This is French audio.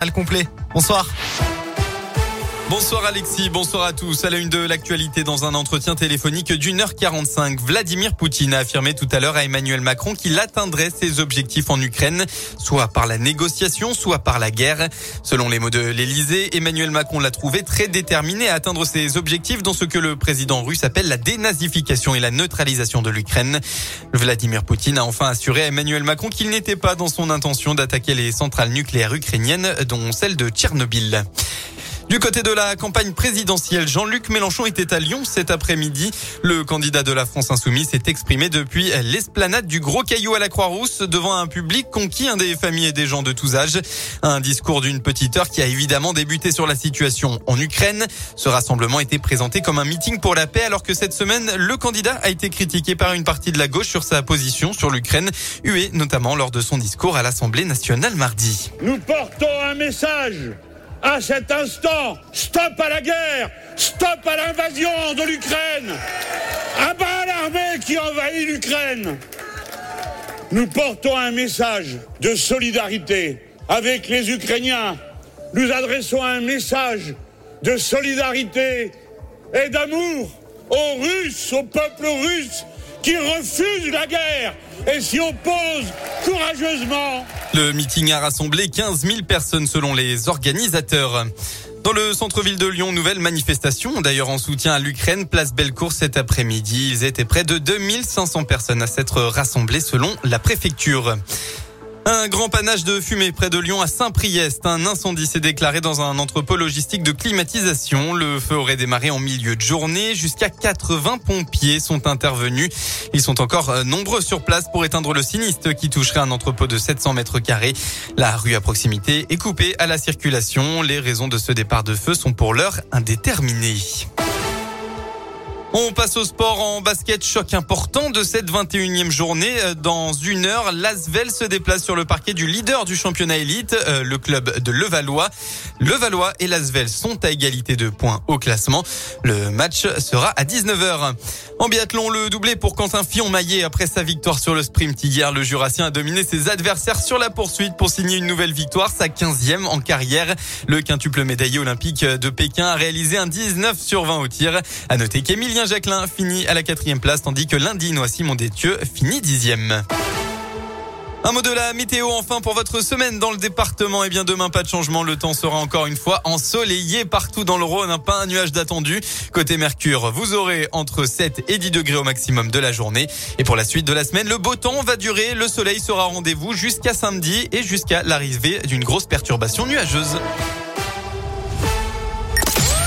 Al complet. Bonsoir. Bonsoir Alexis, bonsoir à tous. À la une de l'actualité dans un entretien téléphonique d'une heure 45, Vladimir Poutine a affirmé tout à l'heure à Emmanuel Macron qu'il atteindrait ses objectifs en Ukraine, soit par la négociation, soit par la guerre. Selon les mots de l'Elysée, Emmanuel Macron l'a trouvé très déterminé à atteindre ses objectifs dans ce que le président russe appelle la dénazification et la neutralisation de l'Ukraine. Vladimir Poutine a enfin assuré à Emmanuel Macron qu'il n'était pas dans son intention d'attaquer les centrales nucléaires ukrainiennes, dont celle de Tchernobyl. Du côté de la campagne présidentielle, Jean-Luc Mélenchon était à Lyon cet après-midi. Le candidat de la France Insoumise s'est exprimé depuis l'esplanade du Gros Caillou à la Croix-Rousse devant un public conquis, un des familles et des gens de tous âges. Un discours d'une petite heure qui a évidemment débuté sur la situation en Ukraine. Ce rassemblement était présenté comme un meeting pour la paix alors que cette semaine, le candidat a été critiqué par une partie de la gauche sur sa position sur l'Ukraine, hué notamment lors de son discours à l'Assemblée nationale mardi. Nous portons un message à cet instant. Stop à la guerre Stop à l'invasion de l'Ukraine À bas l'armée qui envahit l'Ukraine Nous portons un message de solidarité avec les Ukrainiens. Nous adressons un message de solidarité et d'amour aux Russes, au peuple russe qui refuse la guerre et s'y oppose courageusement. Le meeting a rassemblé 15 000 personnes selon les organisateurs. Dans le centre-ville de Lyon, nouvelle manifestation, d'ailleurs en soutien à l'Ukraine, place Bellecour cet après-midi. Ils étaient près de 2500 personnes à s'être rassemblées selon la préfecture. Un grand panache de fumée près de Lyon à Saint-Priest. Un incendie s'est déclaré dans un entrepôt logistique de climatisation. Le feu aurait démarré en milieu de journée. Jusqu'à 80 pompiers sont intervenus. Ils sont encore euh, nombreux sur place pour éteindre le sinistre qui toucherait un entrepôt de 700 mètres carrés. La rue à proximité est coupée à la circulation. Les raisons de ce départ de feu sont pour l'heure indéterminées. On passe au sport en basket. Choc important de cette 21e journée. Euh, dans une heure, l'Asvel se déplace sur le parquet du leader du championnat élite, euh, le club de Levallois. Levallois et l'Asvel sont à égalité de points au classement. Le match sera à 19h. En biathlon, le doublé pour Quentin Fillon-Maillet après sa victoire sur le sprint hier. Le Jurassien a dominé ses adversaires sur la poursuite pour signer une nouvelle victoire, sa 15e en carrière. Le quintuple médaillé olympique de Pékin a réalisé un 19 sur 20 au tir. À noter qu'Emilien Jacquelin finit à la quatrième place, tandis que l'Indinois Simon Détieux finit dixième. Un mot de la météo enfin pour votre semaine dans le département. Et eh bien demain pas de changement, le temps sera encore une fois ensoleillé partout dans le Rhône, pas un nuage d'attendu. Côté Mercure, vous aurez entre 7 et 10 degrés au maximum de la journée. Et pour la suite de la semaine, le beau temps va durer, le soleil sera rendez-vous jusqu'à samedi et jusqu'à l'arrivée d'une grosse perturbation nuageuse.